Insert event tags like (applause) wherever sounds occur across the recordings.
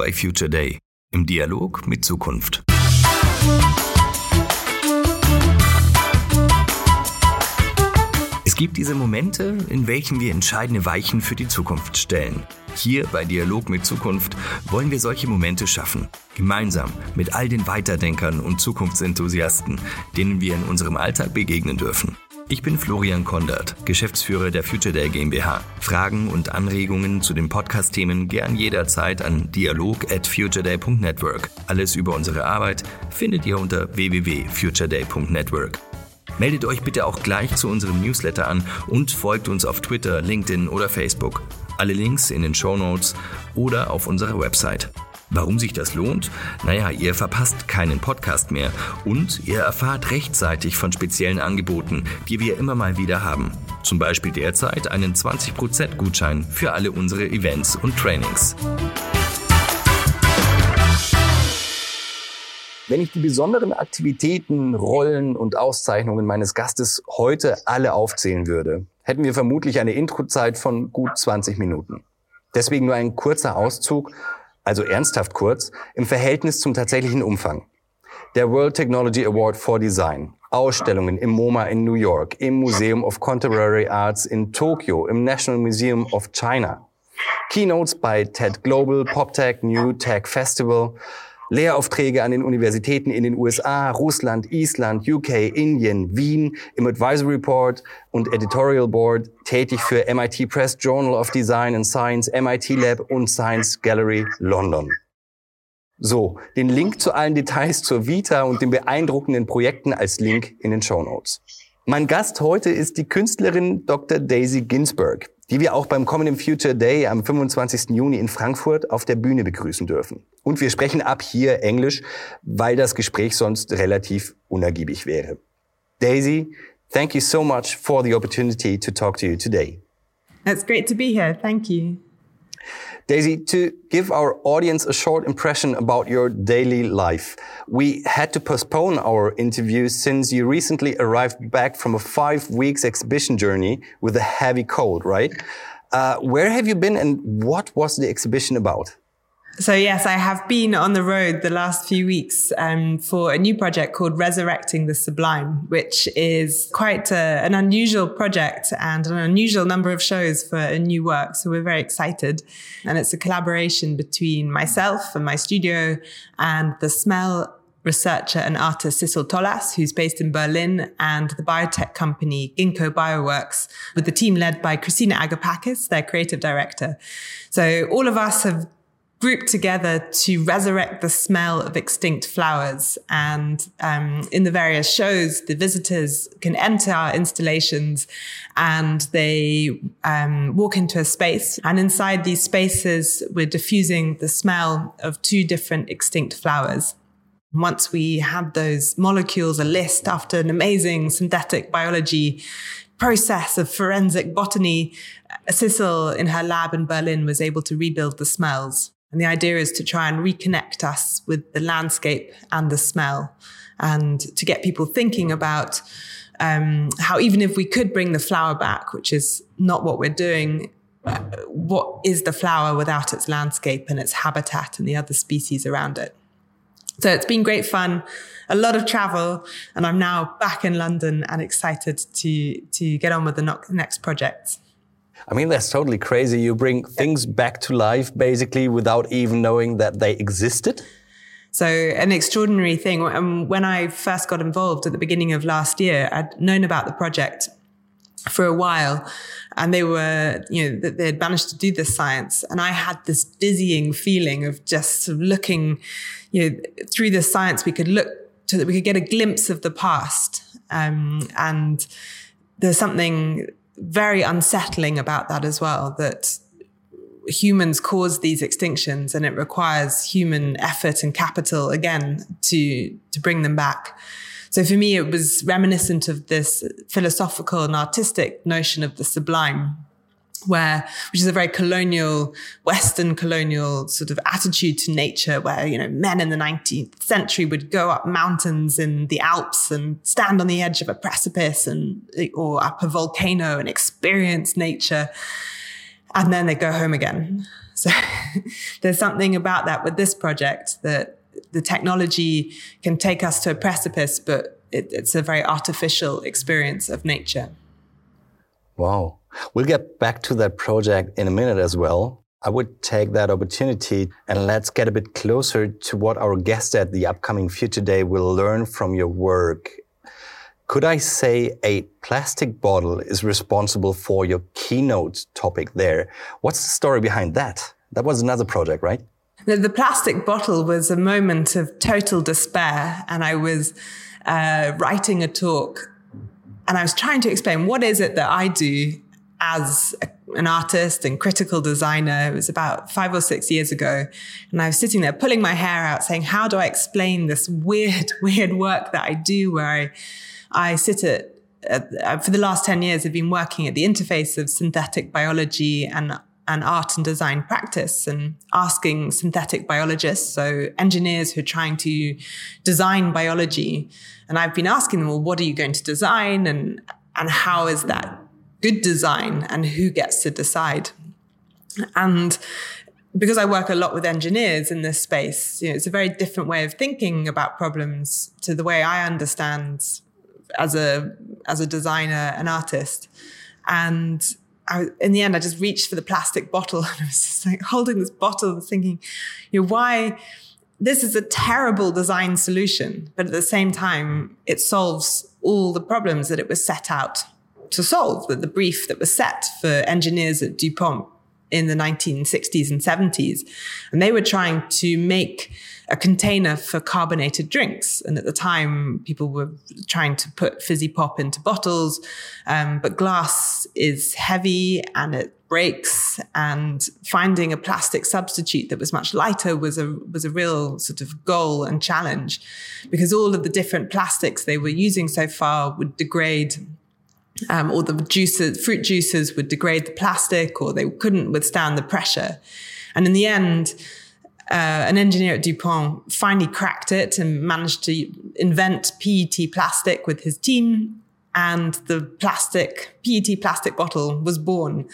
bei Future Day im Dialog mit Zukunft. Es gibt diese Momente, in welchen wir entscheidende Weichen für die Zukunft stellen. Hier bei Dialog mit Zukunft wollen wir solche Momente schaffen. Gemeinsam mit all den Weiterdenkern und Zukunftsenthusiasten, denen wir in unserem Alltag begegnen dürfen. Ich bin Florian Kondert, Geschäftsführer der Future Day GmbH. Fragen und Anregungen zu den Podcast-Themen gern jederzeit an dialog at futureday.network. Alles über unsere Arbeit findet ihr unter www.futureday.network. Meldet euch bitte auch gleich zu unserem Newsletter an und folgt uns auf Twitter, LinkedIn oder Facebook. Alle Links in den Show Notes oder auf unserer Website. Warum sich das lohnt? Naja, ihr verpasst keinen Podcast mehr und ihr erfahrt rechtzeitig von speziellen Angeboten, die wir immer mal wieder haben. Zum Beispiel derzeit einen 20% Gutschein für alle unsere Events und Trainings. Wenn ich die besonderen Aktivitäten, Rollen und Auszeichnungen meines Gastes heute alle aufzählen würde, hätten wir vermutlich eine Introzeit von gut 20 Minuten. Deswegen nur ein kurzer Auszug also ernsthaft kurz, im Verhältnis zum tatsächlichen Umfang. Der World Technology Award for Design, Ausstellungen im MoMA in New York, im Museum of Contemporary Arts in Tokio, im National Museum of China. Keynotes bei TED Global, PopTech, New Tech Festival, Lehraufträge an den Universitäten in den USA, Russland, Island, UK, Indien, Wien, im Advisory Board und Editorial Board tätig für MIT Press Journal of Design and Science, MIT Lab und Science Gallery London. So, den Link zu allen Details zur Vita und den beeindruckenden Projekten als Link in den Show Notes. Mein Gast heute ist die Künstlerin Dr. Daisy Ginsburg die wir auch beim kommenden Future Day am 25. Juni in Frankfurt auf der Bühne begrüßen dürfen. Und wir sprechen ab hier Englisch, weil das Gespräch sonst relativ unergiebig wäre. Daisy, thank you so much for the opportunity to talk to you today. It's great to be here. Thank you. Daisy, to give our audience a short impression about your daily life, we had to postpone our interview since you recently arrived back from a five weeks exhibition journey with a heavy cold, right? Uh, where have you been and what was the exhibition about? So, yes, I have been on the road the last few weeks um, for a new project called Resurrecting the Sublime, which is quite a, an unusual project and an unusual number of shows for a new work. So, we're very excited. And it's a collaboration between myself and my studio and the smell researcher and artist Sissel Tolaas, who's based in Berlin, and the biotech company Ginkgo Bioworks, with the team led by Christina Agapakis, their creative director. So all of us have grouped together to resurrect the smell of extinct flowers. And um, in the various shows, the visitors can enter our installations and they um, walk into a space. And inside these spaces, we're diffusing the smell of two different extinct flowers. Once we had those molecules, a list after an amazing synthetic biology process of forensic botany, Sissel in her lab in Berlin was able to rebuild the smells. And the idea is to try and reconnect us with the landscape and the smell and to get people thinking about um, how even if we could bring the flower back, which is not what we're doing, uh, what is the flower without its landscape and its habitat and the other species around it? So it's been great fun, a lot of travel, and I'm now back in London and excited to to get on with the next project. I mean, that's totally crazy. You bring things back to life basically without even knowing that they existed. So an extraordinary thing. Um, when I first got involved at the beginning of last year, I'd known about the project for a while and they were, you know, they had managed to do this science. And I had this dizzying feeling of just sort of looking, you know, through the science, we could look to that we could get a glimpse of the past. Um, and there's something very unsettling about that as well that humans cause these extinctions and it requires human effort and capital again to to bring them back. So for me it was reminiscent of this philosophical and artistic notion of the sublime where which is a very colonial western colonial sort of attitude to nature where you know men in the 19th century would go up mountains in the alps and stand on the edge of a precipice and or up a volcano and experience nature and then they go home again so (laughs) there's something about that with this project that the technology can take us to a precipice, but it, it's a very artificial experience of nature. Wow. We'll get back to that project in a minute as well. I would take that opportunity and let's get a bit closer to what our guest at the upcoming Future Day will learn from your work. Could I say a plastic bottle is responsible for your keynote topic there? What's the story behind that? That was another project, right? The, plastic bottle was a moment of total despair, and I was uh, writing a talk, and I was trying to explain what is it that I do as a, an artist and critical designer. It was about five or six years ago. And I was sitting there pulling my hair out saying, how do I explain this weird, (laughs) weird work that I do where I, I sit at, at uh, for the last 10 years, I've been working at the interface of synthetic biology and and art and design practice and asking synthetic biologists, so engineers who are trying to design biology. And I've been asking them, well, what are you going to design? And, and how is that good design and who gets to decide. And because I work a lot with engineers in this space, you know, it's a very different way of thinking about problems to the way I understand as a as a designer and artist. And I, in the end, I just reached for the plastic bottle (laughs) and I was just like holding this bottle and thinking, you know, why this is a terrible design solution, but at the same time, it solves all the problems that it was set out to solve, the, the brief that was set for engineers at DuPont in the 1960s and 70s. And they were trying to make a container for carbonated drinks. And at the time, people were trying to put fizzy pop into bottles. Um, but glass is heavy and it breaks. And finding a plastic substitute that was much lighter was a, was a real sort of goal and challenge because all of the different plastics they were using so far would degrade um, or the juices, fruit juices would degrade the plastic or they couldn't withstand the pressure. And in the end, uh, an engineer at DuPont finally cracked it and managed to invent PET plastic with his team. And the plastic, PET plastic bottle was born.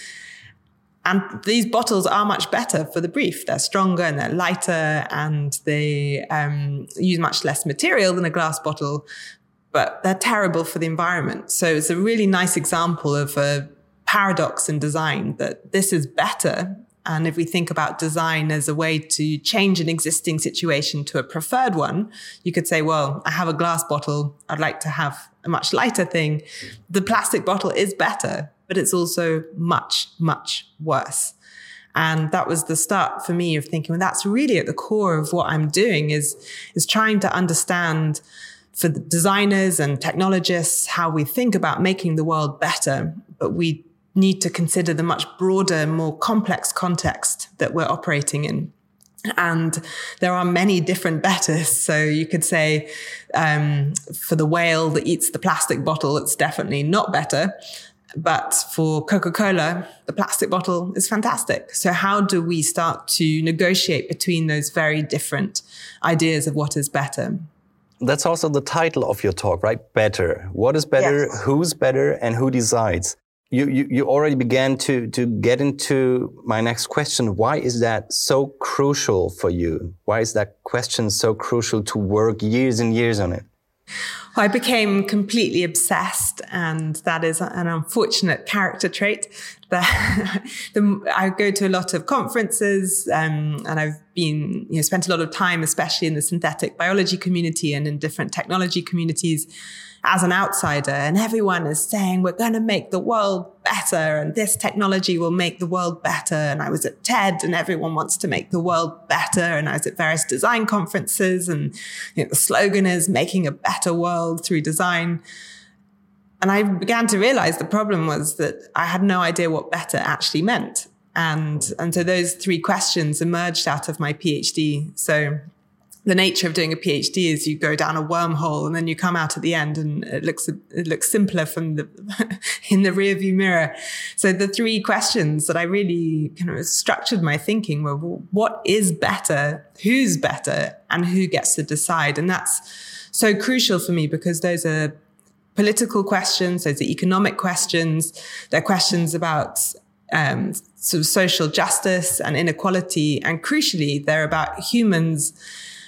And these bottles are much better for the brief. They're stronger and they're lighter and they um, use much less material than a glass bottle, but they're terrible for the environment. So it's a really nice example of a paradox in design that this is better. And if we think about design as a way to change an existing situation to a preferred one, you could say, well, I have a glass bottle. I'd like to have a much lighter thing. The plastic bottle is better, but it's also much, much worse. And that was the start for me of thinking, well, that's really at the core of what I'm doing is, is trying to understand for the designers and technologists how we think about making the world better, but we need to consider the much broader, more complex context that we're operating in. And there are many different betters. So you could say um, for the whale that eats the plastic bottle, it's definitely not better. But for Coca Cola, the plastic bottle is fantastic. So, how do we start to negotiate between those very different ideas of what is better? That's also the title of your talk, right? Better. What is better? Yes. Who's better? And who decides? You, you, you already began to, to get into my next question. Why is that so crucial for you? Why is that question so crucial to work years and years on it? I became completely obsessed, and that is an unfortunate character trait. (laughs) I go to a lot of conferences, um, and I've been, you know, spent a lot of time, especially in the synthetic biology community and in different technology communities as an outsider. And everyone is saying, we're going to make the world better and this technology will make the world better. And I was at TED and everyone wants to make the world better. And I was at various design conferences and you know, the slogan is making a better world through design. And I began to realize the problem was that I had no idea what better actually meant. And, and so those three questions emerged out of my PhD. So the nature of doing a PhD is you go down a wormhole and then you come out at the end and it looks it looks simpler from the (laughs) in the rearview mirror. So the three questions that I really kind of structured my thinking were well, what is better, who's better, and who gets to decide, and that's so crucial for me because those are political questions, those are economic questions, they're questions about um, sort of social justice and inequality. And crucially, they're about humans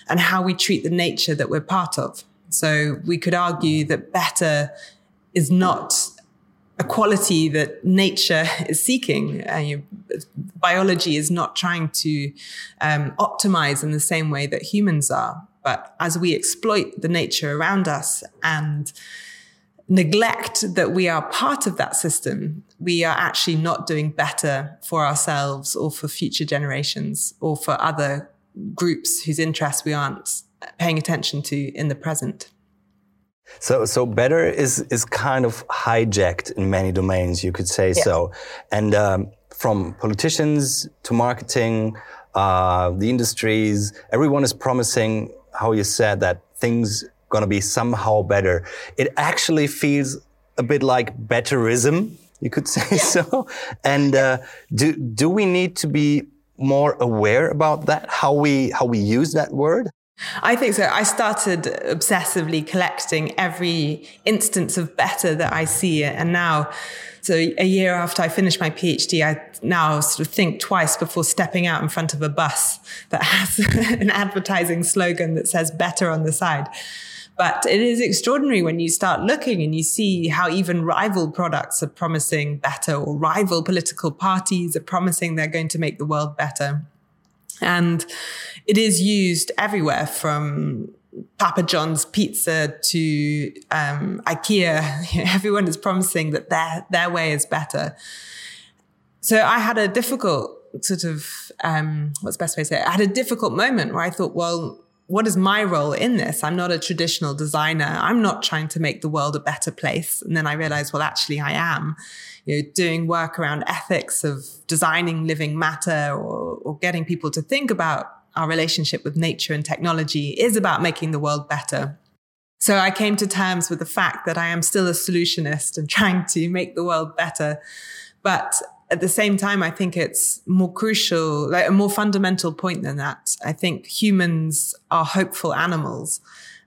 and how we treat the nature that we're part of. So we could argue that better is not a quality that nature (laughs) is seeking. Uh, you, biology is not trying to um, optimize in the same way that humans are. But as we exploit the nature around us and neglect that we are part of that system, we are actually not doing better for ourselves or for future generations or for other groups whose interests we aren't paying attention to in the present. So, so better is is kind of hijacked in many domains, you could say yeah. so, and um, from politicians to marketing, uh, the industries, everyone is promising how you said that things gonna be somehow better. It actually feels a bit like betterism, you could say yeah. (laughs) so. And uh, do do we need to be more aware about that? How we how we use that word? I think so. I started obsessively collecting every instance of better that I see. And now, so a year after I finished my PhD, I now sort of think twice before stepping out in front of a bus that has (laughs) an advertising slogan that says better on the side. But it is extraordinary when you start looking and you see how even rival products are promising better or rival political parties are promising they're going to make the world better. And it is used everywhere from Papa John's pizza to um, IKEA. (laughs) Everyone is promising that their their way is better. So I had a difficult sort of um, what's the best way to say it? I had a difficult moment where I thought, well, what is my role in this? I'm not a traditional designer. I'm not trying to make the world a better place. And then I realized, well, actually, I am. You know, doing work around ethics of designing living matter or, or getting people to think about our relationship with nature and technology is about making the world better. So I came to terms with the fact that I am still a solutionist and trying to make the world better. But at the same time, I think it's more crucial, like a more fundamental point than that. I think humans are hopeful animals.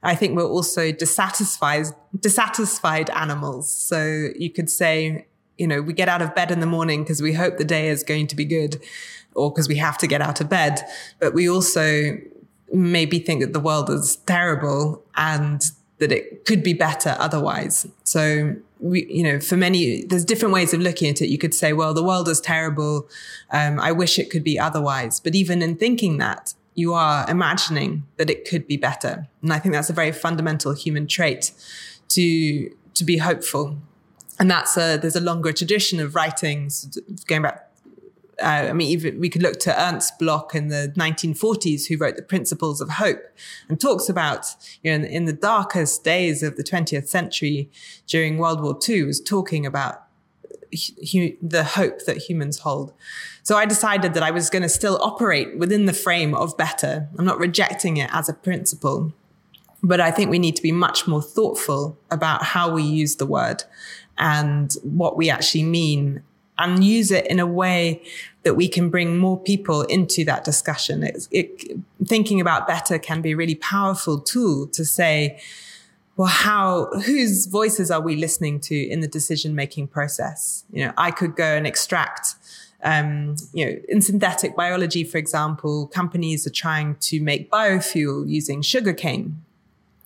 I think we're also dissatisfied, dissatisfied animals. So you could say, you know, we get out of bed in the morning because we hope the day is going to be good or because we have to get out of bed. But we also maybe think that the world is terrible and that it could be better otherwise. So we, you know, for many, there's different ways of looking at it. You could say, well, the world is terrible. Um, I wish it could be otherwise. But even in thinking that, you are imagining that it could be better. And I think that's a very fundamental human trait to, to be hopeful. And that's a, there's a longer tradition of writings going back uh, I mean, even we could look to Ernst Bloch in the 1940s, who wrote the Principles of Hope, and talks about, you know, in, in the darkest days of the 20th century during World War II, was talking about hu- the hope that humans hold. So I decided that I was going to still operate within the frame of better. I'm not rejecting it as a principle, but I think we need to be much more thoughtful about how we use the word and what we actually mean and use it in a way that we can bring more people into that discussion. It, thinking about better can be a really powerful tool to say, well, how, whose voices are we listening to in the decision making process? You know, I could go and extract um, you know, in synthetic biology, for example, companies are trying to make biofuel using sugarcane.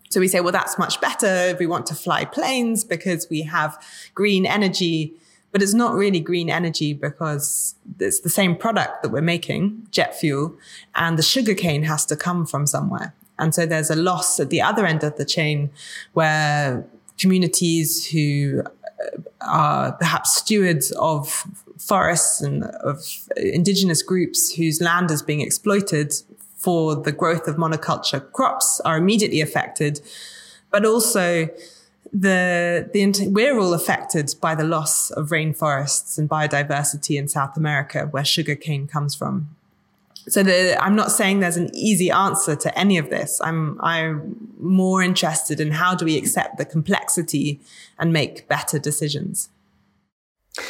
So we say, well, that's much better if we want to fly planes because we have green energy but it's not really green energy because it's the same product that we're making, jet fuel, and the sugarcane has to come from somewhere. And so there's a loss at the other end of the chain where communities who uh, are perhaps stewards of forests and of indigenous groups whose land is being exploited for the growth of monoculture crops are immediately affected. But also the, the we're all affected by the loss of rainforests and biodiversity in South America, where sugarcane comes from. So the, I'm not saying there's an easy answer to any of this. I'm I'm more interested in how do we accept the complexity and make better decisions.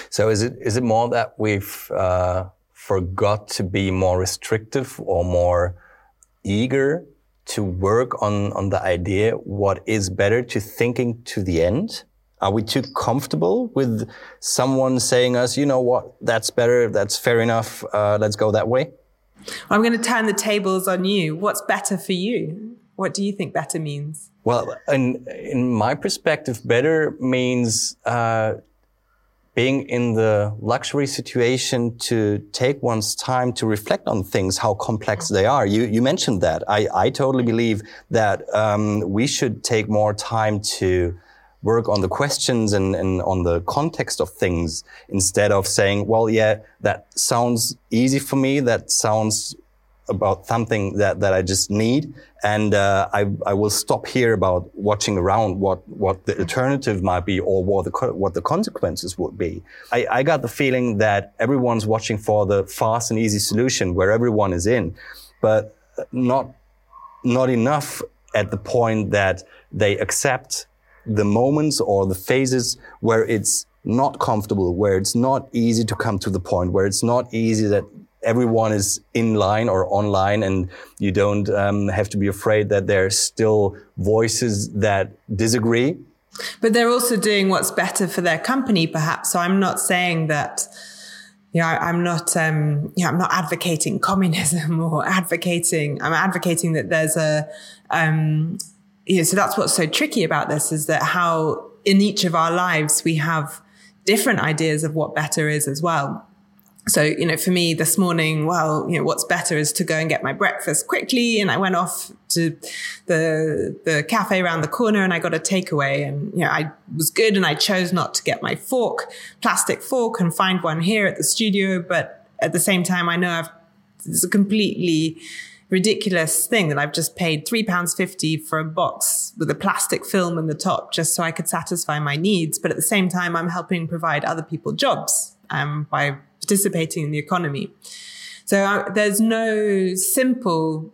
So is it is it more that we've uh, forgot to be more restrictive or more eager to work on, on the idea what is better to thinking to the end. Are we too comfortable with someone saying us, you know what, that's better, that's fair enough, uh, let's go that way? I'm going to turn the tables on you. What's better for you? What do you think better means? Well, in, in my perspective, better means uh, being in the luxury situation to take one's time to reflect on things, how complex they are. You, you mentioned that. I, I totally believe that um, we should take more time to work on the questions and, and on the context of things instead of saying, well, yeah, that sounds easy for me. That sounds about something that, that I just need. And uh, I, I will stop here about watching around what, what the alternative might be or what the, what the consequences would be. I, I got the feeling that everyone's watching for the fast and easy solution where everyone is in, but not, not enough at the point that they accept the moments or the phases where it's not comfortable, where it's not easy to come to the point, where it's not easy that everyone is in line or online and you don't um, have to be afraid that there's still voices that disagree. But they're also doing what's better for their company, perhaps. So I'm not saying that you know, I'm not, um, you know, I'm not advocating communism (laughs) or advocating, I'm advocating that there's a, um, you know, so that's what's so tricky about this is that how in each of our lives we have different ideas of what better is as well. So, you know, for me this morning, well, you know, what's better is to go and get my breakfast quickly. And I went off to the, the cafe around the corner and I got a takeaway and, you know, I was good and I chose not to get my fork, plastic fork and find one here at the studio. But at the same time, I know I've, it's a completely, ridiculous thing that I've just paid three pounds fifty for a box with a plastic film in the top just so I could satisfy my needs. But at the same time, I'm helping provide other people jobs um, by participating in the economy. So uh, there's no simple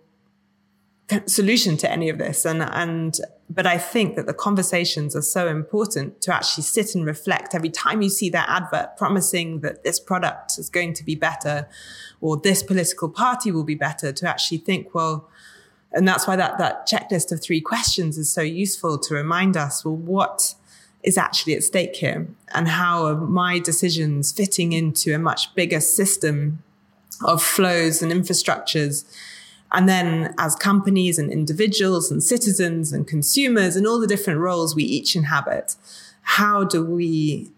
solution to any of this. And, and, but I think that the conversations are so important to actually sit and reflect every time you see that advert promising that this product is going to be better or this political party will be better to actually think, well, and that's why that, that checklist of three questions is so useful to remind us, well, what is actually at stake here and how are my decisions fitting into a much bigger system of flows and infrastructures. And then as companies and individuals and citizens and consumers and all the different roles we each inhabit, how do we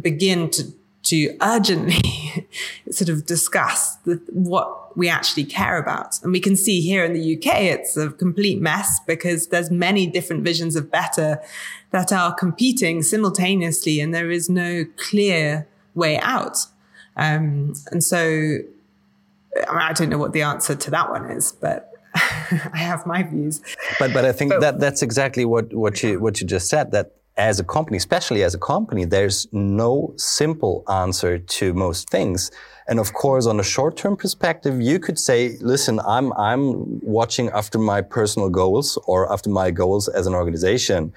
begin to, to urgently (laughs) sort of discuss the, what we actually care about? And we can see here in the UK, it's a complete mess because there's many different visions of better that are competing simultaneously and there is no clear way out. Um, and so I, mean, I don't know what the answer to that one is, but (laughs) I have my views. But but I think but, that that's exactly what what you what you just said. That as a company, especially as a company, there's no simple answer to most things. And of course, on a short-term perspective, you could say, listen, I'm, I'm watching after my personal goals or after my goals as an organization.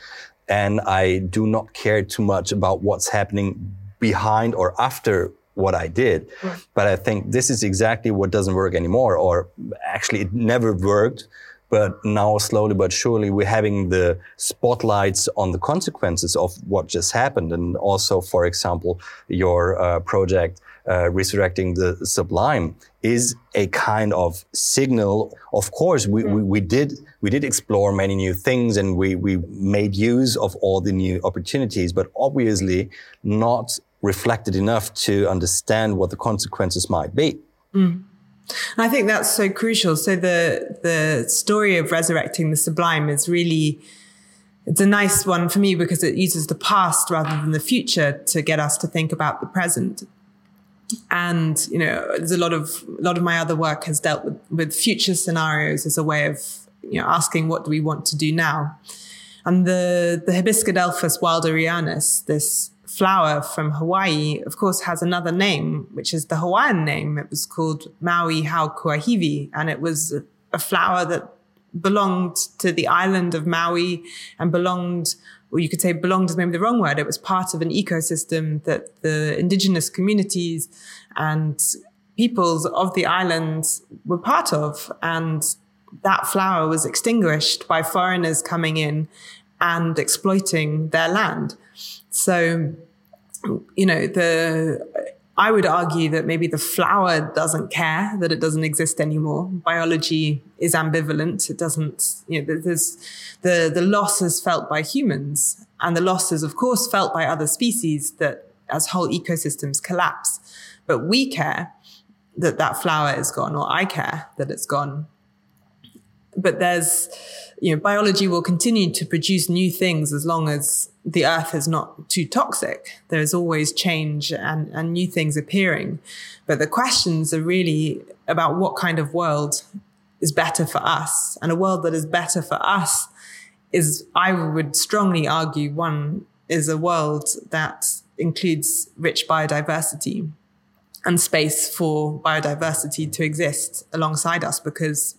And I do not care too much about what's happening behind or after what I did. But I think this is exactly what doesn't work anymore, or actually it never worked. But now slowly but surely we're having the spotlights on the consequences of what just happened. And also, for example, your uh, project, uh, resurrecting the sublime is a kind of signal. Of course, we, we, we, did we did explore many new things and we, we made use of all the new opportunities, but obviously not reflected enough to understand what the consequences might be. Mm. I think that's so crucial. So the the story of resurrecting the sublime is really it's a nice one for me because it uses the past rather than the future to get us to think about the present. And you know, there's a lot of a lot of my other work has dealt with with future scenarios as a way of you know asking what do we want to do now. And the the Hibiscadelphus wilderianus, this flower from Hawaii, of course, has another name, which is the Hawaiian name. It was called Maui Haukuahiwi, and it was a flower that belonged to the island of Maui and belonged, or you could say belonged is maybe the wrong word. It was part of an ecosystem that the indigenous communities and peoples of the island were part of. And that flower was extinguished by foreigners coming in and exploiting their land. So, you know, the I would argue that maybe the flower doesn't care that it doesn't exist anymore. Biology is ambivalent. It doesn't, you know, there's the, the loss is felt by humans and the loss is of course felt by other species that as whole ecosystems collapse. But we care that that flower is gone or I care that it's gone. But there's, you know, biology will continue to produce new things as long as the earth is not too toxic. There's always change and, and new things appearing. But the questions are really about what kind of world is better for us. And a world that is better for us is, I would strongly argue, one is a world that includes rich biodiversity and space for biodiversity to exist alongside us because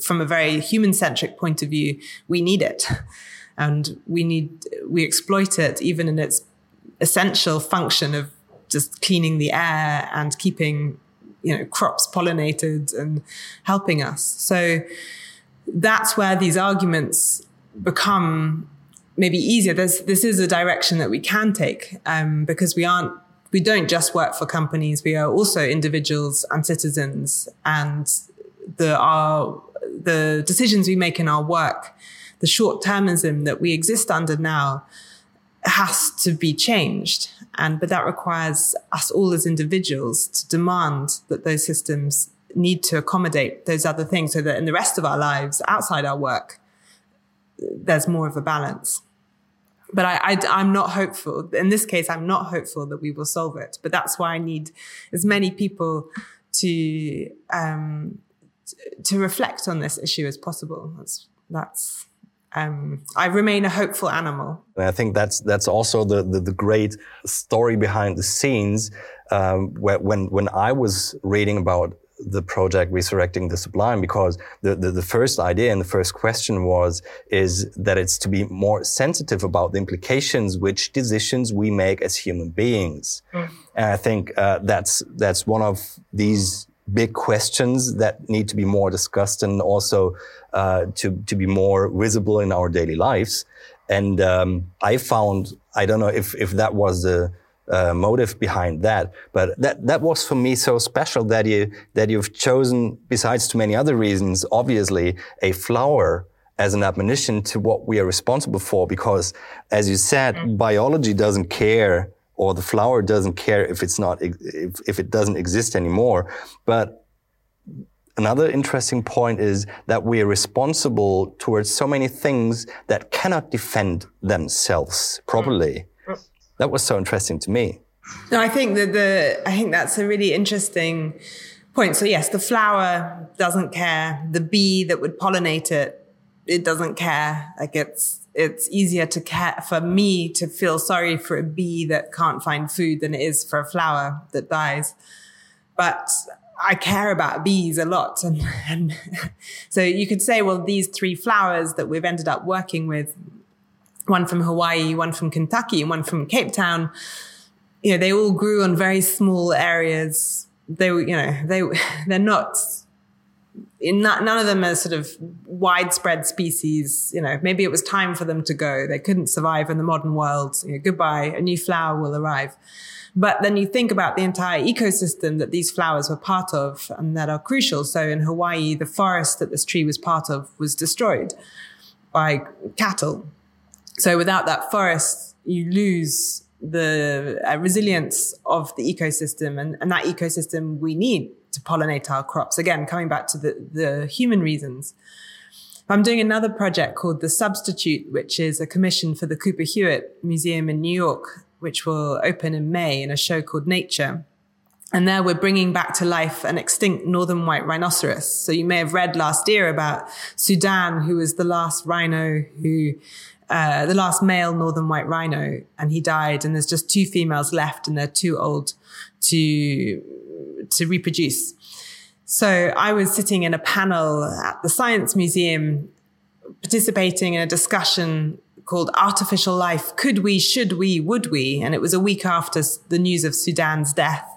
from a very human centric point of view, we need it. And we need, we exploit it even in its essential function of just cleaning the air and keeping, you know, crops pollinated and helping us. So that's where these arguments become maybe easier. There's, this is a direction that we can take um, because we aren't we don't just work for companies. We are also individuals and citizens and the, our, the decisions we make in our work, the short termism that we exist under now has to be changed. And, but that requires us all as individuals to demand that those systems need to accommodate those other things so that in the rest of our lives outside our work, there's more of a balance. But I, I, am not hopeful. In this case, I'm not hopeful that we will solve it. But that's why I need as many people to um, to reflect on this issue as possible. That's that's. Um, I remain a hopeful animal. I think that's that's also the the, the great story behind the scenes. Um, where, when when I was reading about the project Resurrecting the Sublime because the, the, the, first idea and the first question was, is that it's to be more sensitive about the implications which decisions we make as human beings. Mm. And I think uh, that's, that's one of these big questions that need to be more discussed and also uh, to, to be more visible in our daily lives. And um, I found, I don't know if, if that was the, uh, motive behind that. But that that was for me so special that you that you've chosen, besides too many other reasons, obviously a flower as an admonition to what we are responsible for. Because, as you said, mm. biology doesn't care, or the flower doesn't care if it's not if if it doesn't exist anymore. But Another interesting point is that we are responsible towards so many things that cannot defend themselves properly. That was so interesting to me. No, I think that the I think that's a really interesting point. So yes, the flower doesn't care. The bee that would pollinate it, it doesn't care. Like it's it's easier to care for me to feel sorry for a bee that can't find food than it is for a flower that dies. But I care about bees a lot. And, and (laughs) so you could say, well, these three flowers that we've ended up working with one from Hawaii, one from Kentucky, and one from Cape Town. You know, they all grew on very small areas. They were, you know, they (laughs) they're not. Not, none of them are sort of widespread species. You know, maybe it was time for them to go. They couldn't survive in the modern world. You know, goodbye, a new flower will arrive. But then you think about the entire ecosystem that these flowers were part of and that are crucial. So in Hawaii, the forest that this tree was part of was destroyed by cattle so without that forest, you lose the uh, resilience of the ecosystem and, and that ecosystem we need to pollinate our crops. Again, coming back to the, the human reasons. I'm doing another project called The Substitute, which is a commission for the Cooper Hewitt Museum in New York, which will open in May in a show called Nature. And there we're bringing back to life an extinct northern white rhinoceros. So you may have read last year about Sudan, who was the last rhino who uh, the last male northern white rhino, and he died. And there's just two females left, and they're too old to to reproduce. So I was sitting in a panel at the Science Museum, participating in a discussion called Artificial Life Could We, Should We, Would We? And it was a week after the news of Sudan's death.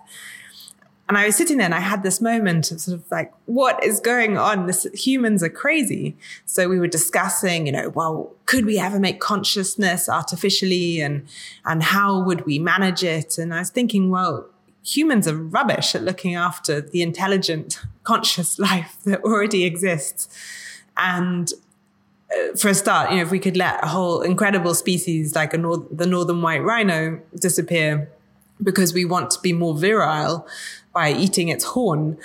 And I was sitting there and I had this moment of sort of like, what is going on? This humans are crazy. So we were discussing, you know, well, could we ever make consciousness artificially and, and how would we manage it? And I was thinking, well, humans are rubbish at looking after the intelligent, (laughs) conscious life that already exists. And uh, for a start, you know, if we could let a whole incredible species like nor- the northern white rhino disappear because we want to be more virile, by eating its horn,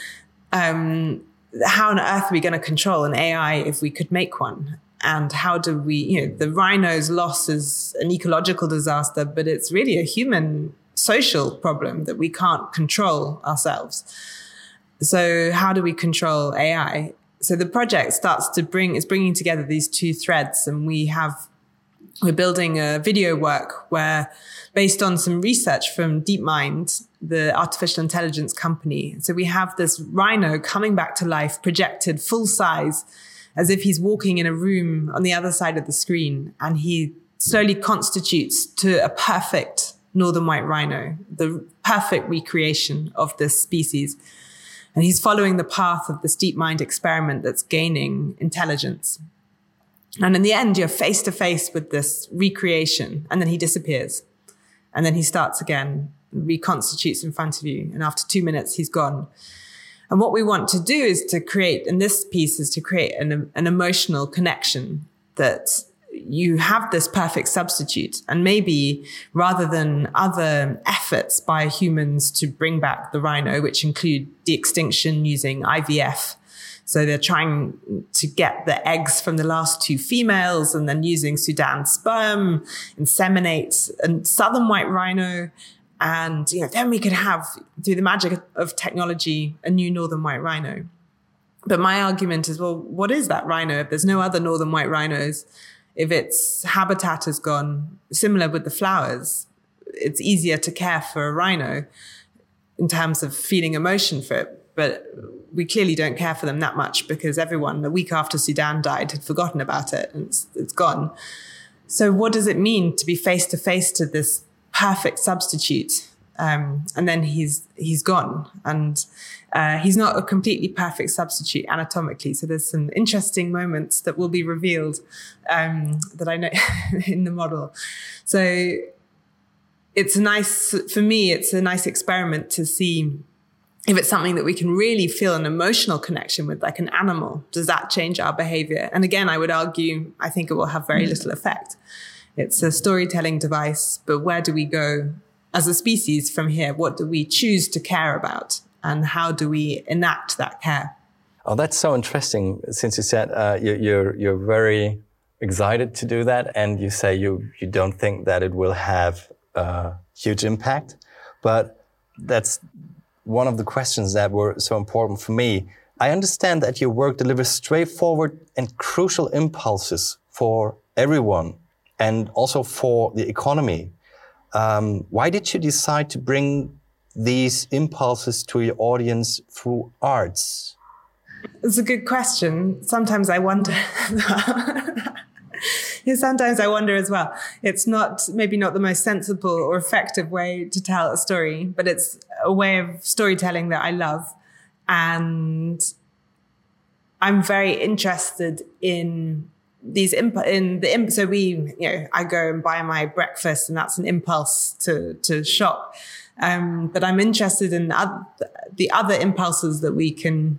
um, how on earth are we going to control an AI if we could make one? And how do we, you know, the rhino's loss is an ecological disaster, but it's really a human social problem that we can't control ourselves. So how do we control AI? So the project starts to bring, is bringing together these two threads and we have, we're building a video work where based on some research from DeepMind, the artificial intelligence company. So we have this rhino coming back to life, projected full size, as if he's walking in a room on the other side of the screen. And he slowly constitutes to a perfect northern white rhino, the perfect recreation of this species. And he's following the path of this DeepMind experiment that's gaining intelligence. And in the end, you're face to face with this recreation, and then he disappears. And then he starts again reconstitutes in front of you. And after two minutes, he's gone. And what we want to do is to create, and this piece, is to create an, an emotional connection that you have this perfect substitute. And maybe rather than other efforts by humans to bring back the rhino, which include de extinction using IVF, so they're trying to get the eggs from the last two females and then using Sudan sperm, inseminate a southern white rhino and you know, then we could have, through the magic of technology, a new northern white rhino. But my argument is, well, what is that rhino if there's no other northern white rhinos? If its habitat has gone, similar with the flowers, it's easier to care for a rhino in terms of feeling emotion for it. But we clearly don't care for them that much because everyone, a week after Sudan died, had forgotten about it and it's, it's gone. So, what does it mean to be face to face to this perfect substitute. Um, and then he's he's gone, and uh, he's not a completely perfect substitute anatomically. So there's some interesting moments that will be revealed um, that I know (laughs) in the model. So it's nice for me. It's a nice experiment to see if it's something that we can really feel an emotional connection with, like an animal. Does that change our behavior? And again, I would argue, I think it will have very little effect. It's a storytelling device, but where do we go as a species from here? What do we choose to care about? And how do we enact that care? Oh, that's so interesting. Since you said uh, you, you're, you're very excited to do that, and you say you, you don't think that it will have a huge impact, but that's one of the questions that were so important for me. I understand that your work delivers straightforward and crucial impulses for everyone and also for the economy. Um, why did you decide to bring these impulses to your audience through arts? It's a good question. Sometimes I wonder. (laughs) yeah, sometimes I wonder as well. It's not maybe not the most sensible or effective way to tell a story, but it's a way of storytelling that I love. And I'm very interested in these imp- in the imp- so we you know I go and buy my breakfast and that's an impulse to to shop. Um, but I'm interested in the other impulses that we can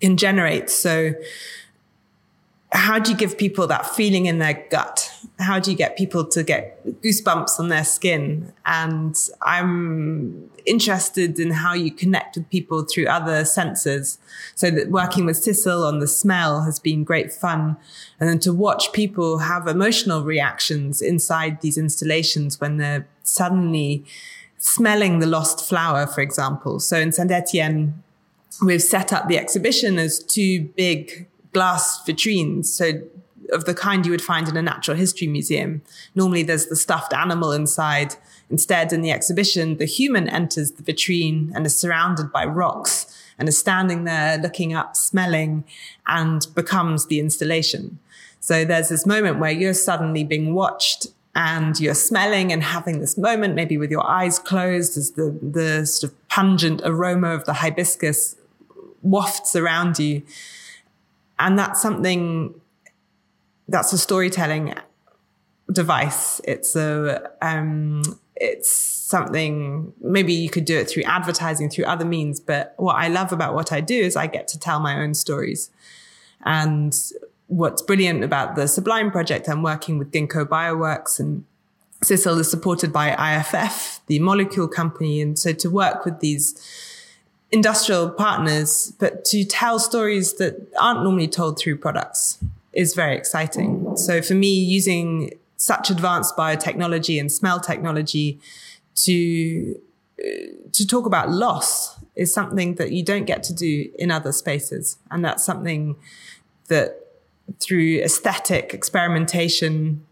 can generate. So how do you give people that feeling in their gut? How do you get people to get goosebumps on their skin? And I'm interested in how you connect with people through other senses. So that working with Sissel on the smell has been great fun. And then to watch people have emotional reactions inside these installations when they're suddenly smelling the lost flower, for example. So in Saint Etienne, we've set up the exhibition as two big glass vitrines. So of the kind you would find in a natural history museum. Normally there's the stuffed animal inside. Instead, in the exhibition, the human enters the vitrine and is surrounded by rocks and is standing there looking up, smelling, and becomes the installation. So there's this moment where you're suddenly being watched and you're smelling and having this moment, maybe with your eyes closed as the, the sort of pungent aroma of the hibiscus wafts around you. And that's something that's a storytelling device. It's a, um, it's something, maybe you could do it through advertising, through other means. But what I love about what I do is I get to tell my own stories. And what's brilliant about the Sublime project, I'm working with Ginkgo Bioworks and Sissel is supported by IFF, the molecule company. And so to work with these industrial partners, but to tell stories that aren't normally told through products is very exciting. So for me, using such advanced biotechnology and smell technology to uh, to talk about loss is something that you don't get to do in other spaces, and that's something that through aesthetic experimentation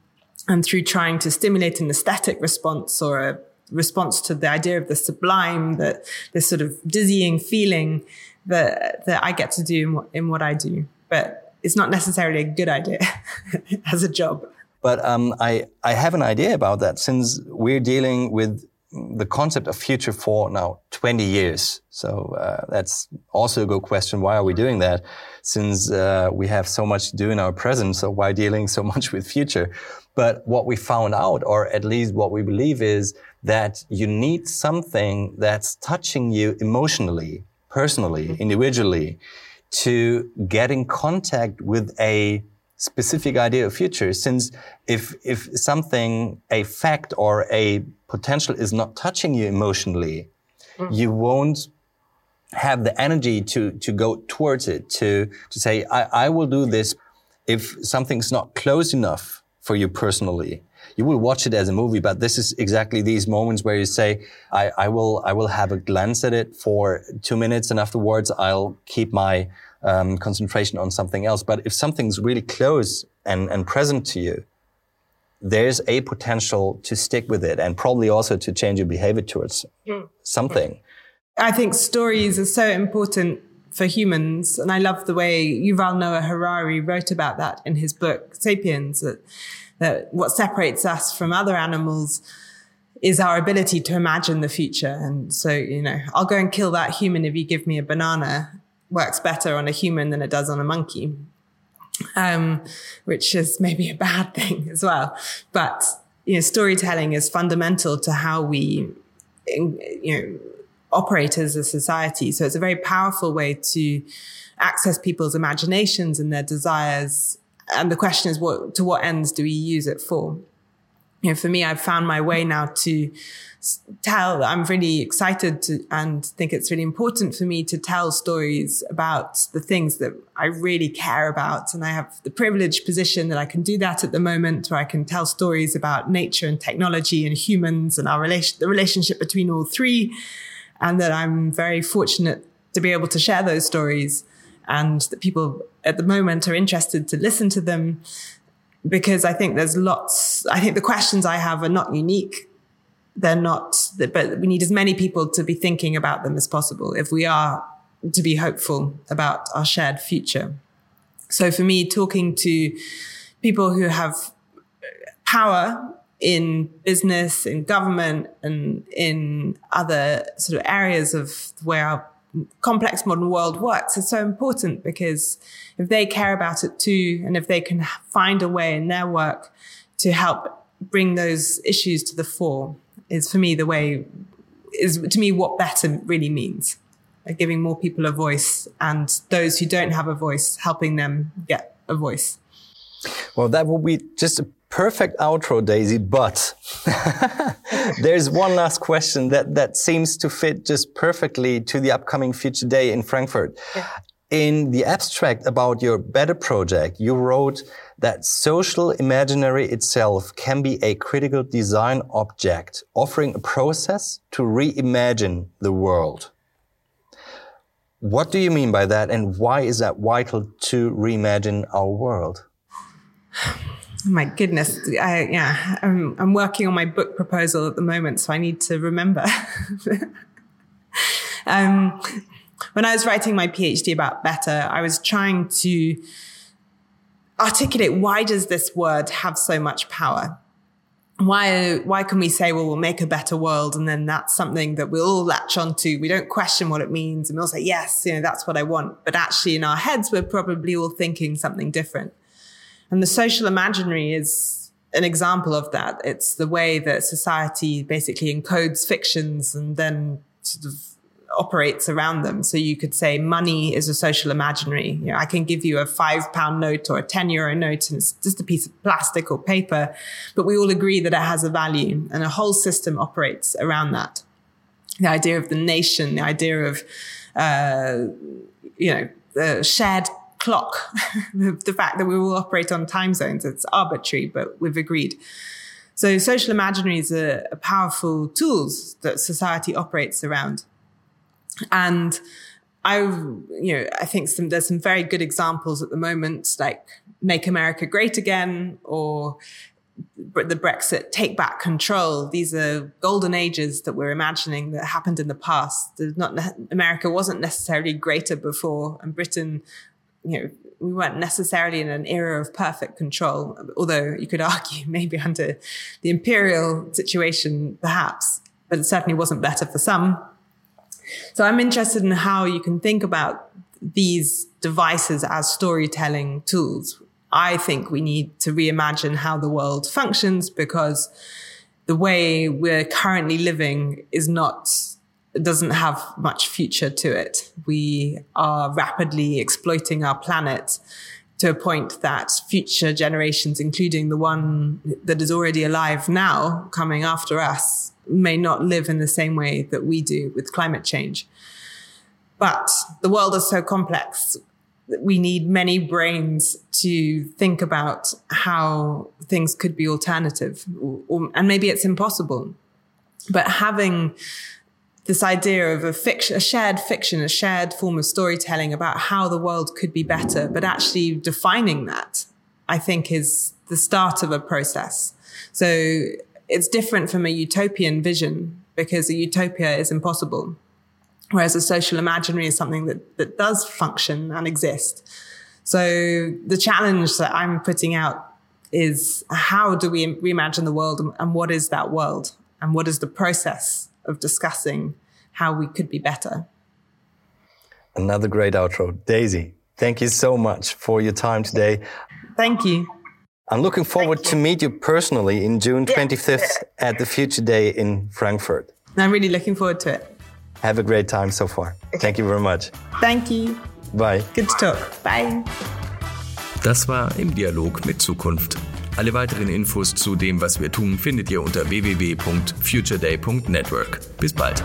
and through trying to stimulate an aesthetic response or a response to the idea of the sublime, that this sort of dizzying feeling that that I get to do in what, in what I do. But it's not necessarily a good idea (laughs) as a job. But um, I I have an idea about that since we're dealing with the concept of future for now 20 years. So uh, that's also a good question. Why are we doing that? Since uh, we have so much to do in our present, so why dealing so (laughs) much with future? But what we found out, or at least what we believe is that you need something that's touching you emotionally, personally, mm-hmm. individually to get in contact with a specific idea of future. Since if, if something, a fact or a potential is not touching you emotionally, mm. you won't have the energy to, to go towards it, to, to say, I, I will do this if something's not close enough for you personally. You will watch it as a movie, but this is exactly these moments where you say, I, I will, I will have a glance at it for two minutes and afterwards I'll keep my um, concentration on something else. But if something's really close and, and present to you, there's a potential to stick with it and probably also to change your behavior towards mm. something. I think stories are so important for humans. And I love the way Yuval Noah Harari wrote about that in his book, Sapiens, that, that what separates us from other animals is our ability to imagine the future. And so, you know, I'll go and kill that human if you give me a banana works better on a human than it does on a monkey. Um, which is maybe a bad (laughs) thing as well. But, you know, storytelling is fundamental to how we, you know, operate as a society. So it's a very powerful way to access people's imaginations and their desires. And the question is, what to what ends do we use it for? You know, for me, I've found my way now to tell. I'm really excited to, and think it's really important for me to tell stories about the things that I really care about. And I have the privileged position that I can do that at the moment, where I can tell stories about nature and technology and humans and our relation, the relationship between all three and that I'm very fortunate to be able to share those stories and that people at the moment are interested to listen to them because I think there's lots, I think the questions I have are not unique. They're not, but we need as many people to be thinking about them as possible if we are to be hopeful about our shared future. So for me, talking to people who have power in business, in government, and in other sort of areas of where our complex modern world works is so important because if they care about it too, and if they can find a way in their work to help bring those issues to the fore, is for me the way is to me what better really means. Like giving more people a voice and those who don't have a voice, helping them get a voice. Well, that will be just a perfect outro, Daisy, but (laughs) there's one last question that, that seems to fit just perfectly to the upcoming Future Day in Frankfurt. Yeah. In the abstract about your Better project, you wrote that social imaginary itself can be a critical design object, offering a process to reimagine the world. What do you mean by that, and why is that vital to reimagine our world? (sighs) (laughs) Oh my goodness. I, yeah, I'm, I'm working on my book proposal at the moment, so I need to remember. (laughs) um, when I was writing my PhD about better, I was trying to articulate why does this word have so much power? why why can we say well we'll make a better world and then that's something that we'll all latch onto we don't question what it means and we'll say yes you know that's what i want but actually in our heads we're probably all thinking something different and the social imaginary is an example of that it's the way that society basically encodes fictions and then sort of operates around them. So you could say money is a social imaginary. You know, I can give you a five pound note or a 10 euro note and it's just a piece of plastic or paper, but we all agree that it has a value and a whole system operates around that. The idea of the nation, the idea of, uh, you know, the shared clock, (laughs) the fact that we all operate on time zones, it's arbitrary, but we've agreed. So social imaginaries are, are powerful tools that society operates around. And I, you know, I think some, there's some very good examples at the moment, like Make America Great Again or the Brexit Take Back Control. These are golden ages that we're imagining that happened in the past. Not America wasn't necessarily greater before, and Britain, you know, we weren't necessarily in an era of perfect control. Although you could (laughs) argue maybe under the imperial situation, perhaps, but it certainly wasn't better for some. So I'm interested in how you can think about these devices as storytelling tools. I think we need to reimagine how the world functions because the way we're currently living is not doesn't have much future to it. We are rapidly exploiting our planet to a point that future generations, including the one that is already alive now, coming after us, may not live in the same way that we do with climate change. But the world is so complex that we need many brains to think about how things could be alternative, or, or, and maybe it's impossible. But having this idea of a fiction, a shared fiction, a shared form of storytelling about how the world could be better, but actually defining that, I think is the start of a process. So it's different from a utopian vision because a utopia is impossible. Whereas a social imaginary is something that, that does function and exist. So the challenge that I'm putting out is how do we reimagine the world and what is that world? And what is the process of discussing how we could be better? Another great outro. Daisy, thank you so much for your time today. Thank you. I'm looking forward to meet you personally in June 25th at the Future Day in Frankfurt. I'm really looking forward to it. Have a great time so far. Thank you very much. Thank you. Bye. Good to talk. Bye. Das war im Dialog mit Zukunft. Alle weiteren Infos zu dem, was wir tun, findet ihr unter www.futureday.network. Bis bald.